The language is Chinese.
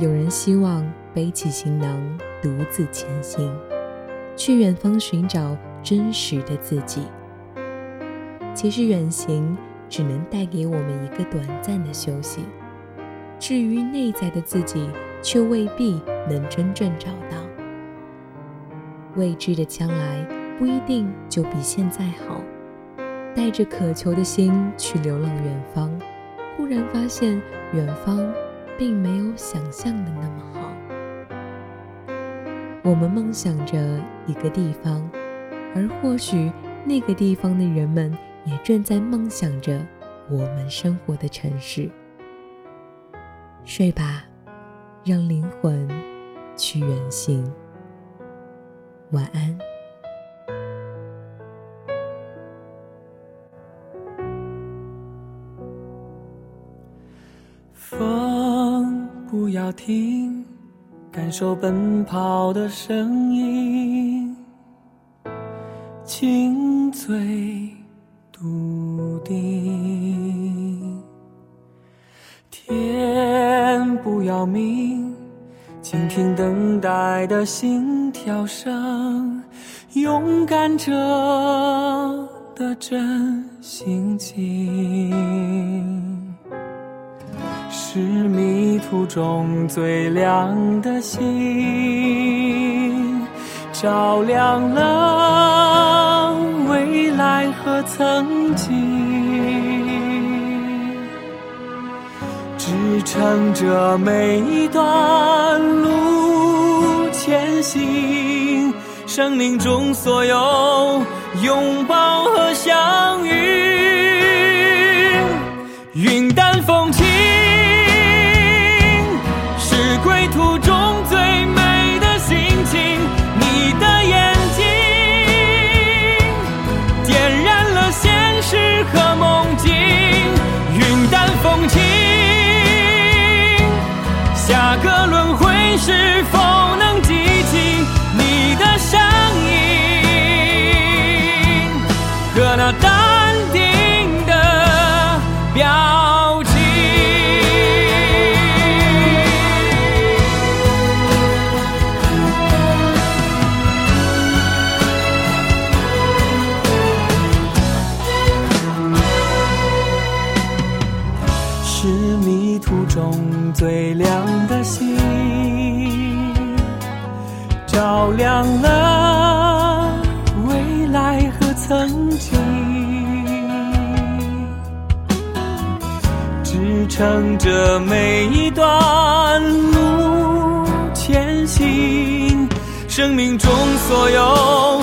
有人希望背起行囊，独自前行，去远方寻找真实的自己。其实远行只能带给我们一个短暂的休息，至于内在的自己，却未必能真正找到。未知的将来不一定就比现在好。带着渴求的心去流浪远方，忽然发现远方并没有想象的那么好。我们梦想着一个地方，而或许那个地方的人们也正在梦想着我们生活的城市。睡吧，让灵魂去远行。晚安。风不要停，感受奔跑的声音，轻醉笃定。天不要明，倾听等待的心跳声，勇敢者的真心情。是迷途中最亮的星，照亮了未来和曾经，支撑着每一段路前行。生命中所有拥抱和相遇，是否能记起你的声音？和那迷途中最亮的星。照亮了未来和曾经，支撑着每一段路前行。生命中所有